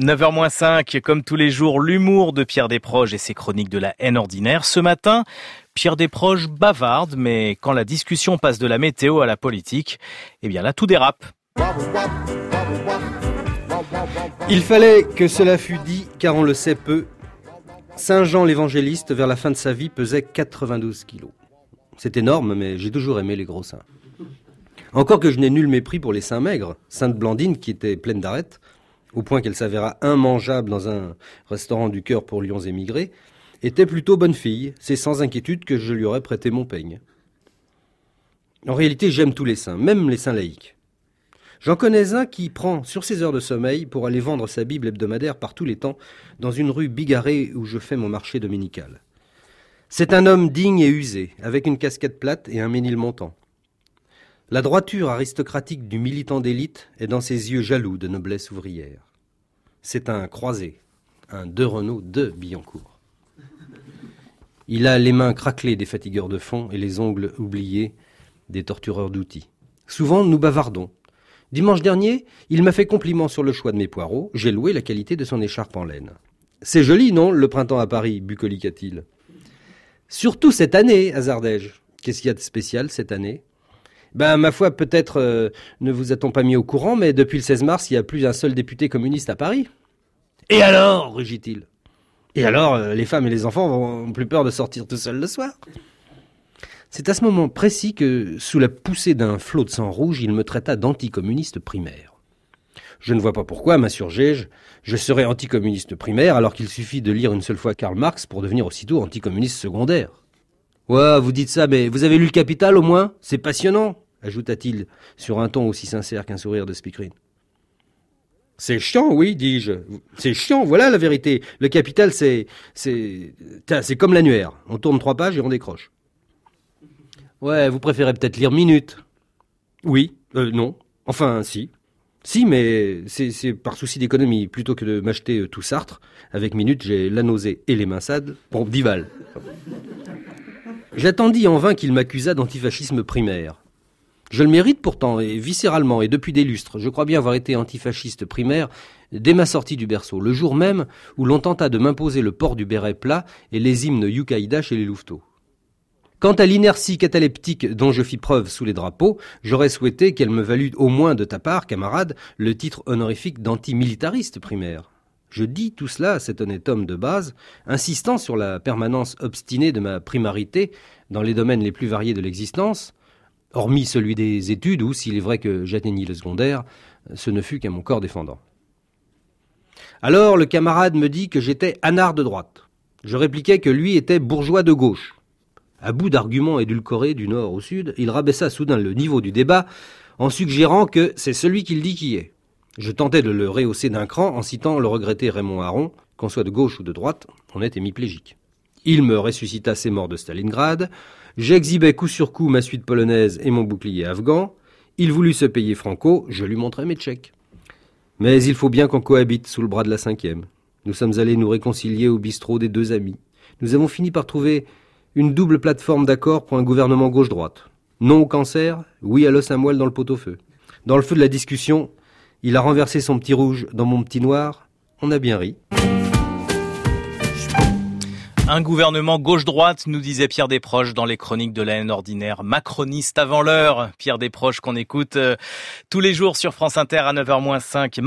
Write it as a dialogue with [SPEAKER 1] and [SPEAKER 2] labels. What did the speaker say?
[SPEAKER 1] 9h-5, comme tous les jours, l'humour de Pierre Desproges et ses chroniques de la haine ordinaire. Ce matin, Pierre Desproges bavarde, mais quand la discussion passe de la météo à la politique, eh bien là, tout dérape.
[SPEAKER 2] Il fallait que cela fût dit, car on le sait peu. Saint Jean l'évangéliste, vers la fin de sa vie, pesait 92 kilos. C'est énorme, mais j'ai toujours aimé les gros seins. Encore que je n'ai nul mépris pour les seins maigres. Sainte Blandine, qui était pleine d'arêtes, au point qu'elle s'avéra immangeable dans un restaurant du cœur pour lions émigrés, était plutôt bonne fille. C'est sans inquiétude que je lui aurais prêté mon peigne. En réalité, j'aime tous les seins, même les seins laïques. J'en connais un qui prend sur ses heures de sommeil pour aller vendre sa Bible hebdomadaire par tous les temps dans une rue bigarrée où je fais mon marché dominical. C'est un homme digne et usé, avec une casquette plate et un ménil montant. La droiture aristocratique du militant d'élite est dans ses yeux jaloux de noblesse ouvrière. C'est un croisé, un De Renault de Billancourt. Il a les mains craquelées des fatigueurs de fond et les ongles oubliés des tortureurs d'outils. Souvent, nous bavardons. Dimanche dernier, il m'a fait compliment sur le choix de mes poireaux. J'ai loué la qualité de son écharpe en laine. C'est joli, non, le printemps à Paris, bucoliqua-t-il. Surtout cette année, hasardai-je. Qu'est-ce qu'il y a de spécial cette année? Ben, ma foi, peut-être euh, ne vous a-t-on pas mis au courant, mais depuis le 16 mars, il n'y a plus un seul député communiste à Paris. Et alors rugit-il. Et alors, euh, les femmes et les enfants ont plus peur de sortir tout seuls le soir C'est à ce moment précis que, sous la poussée d'un flot de sang rouge, il me traita d'anticommuniste primaire. Je ne vois pas pourquoi, m'insurgeai-je, je serais anticommuniste primaire alors qu'il suffit de lire une seule fois Karl Marx pour devenir aussitôt anticommuniste secondaire. Ouais, vous dites ça, mais vous avez lu le Capital au moins? C'est passionnant ajouta-t-il sur un ton aussi sincère qu'un sourire de speakerine. C'est chiant, oui, dis-je. C'est chiant, voilà la vérité. Le capital, c'est. C'est. Comme l'annuaire. On tourne trois pages et on décroche. Ouais, vous préférez peut-être lire Minute. Oui, euh, non. Enfin, si. Si, mais c'est par souci d'économie. Plutôt que de m'acheter euh, tout Sartre, avec Minute, j'ai la nausée et les mansades pour Dival. J'attendis en vain qu'il m'accusât d'antifascisme primaire. Je le mérite pourtant, et viscéralement, et depuis des lustres. Je crois bien avoir été antifasciste primaire dès ma sortie du berceau, le jour même où l'on tenta de m'imposer le port du béret plat et les hymnes Yukaïda chez les louveteaux. Quant à l'inertie cataleptique dont je fis preuve sous les drapeaux, j'aurais souhaité qu'elle me valût au moins de ta part, camarade, le titre honorifique d'antimilitariste primaire. Je dis tout cela à cet honnête homme de base, insistant sur la permanence obstinée de ma primarité dans les domaines les plus variés de l'existence, hormis celui des études où, s'il est vrai que j'atteignis le secondaire, ce ne fut qu'à mon corps défendant. Alors le camarade me dit que j'étais anard de droite. Je répliquai que lui était bourgeois de gauche. À bout d'arguments édulcorés du nord au sud, il rabaissa soudain le niveau du débat en suggérant que c'est celui qu'il dit qui est. Je tentais de le rehausser d'un cran en citant le regretté Raymond Aron, qu'on soit de gauche ou de droite, on est hémiplégique. Il me ressuscita ses morts de Stalingrad, J'exhibais coup sur coup ma suite polonaise et mon bouclier afghan. Il voulut se payer franco, je lui montrai mes tchèques. Mais il faut bien qu'on cohabite sous le bras de la cinquième. Nous sommes allés nous réconcilier au bistrot des deux amis. Nous avons fini par trouver une double plateforme d'accord pour un gouvernement gauche-droite. Non au cancer, oui à l'os à moelle dans le pot-au-feu. Dans le feu de la discussion, il a renversé son petit rouge dans mon petit noir. On a bien ri.
[SPEAKER 1] Un gouvernement gauche-droite, nous disait Pierre Desproges dans les chroniques de la haine ordinaire. Macroniste avant l'heure. Pierre Desproges qu'on écoute euh, tous les jours sur France Inter à 9h-5.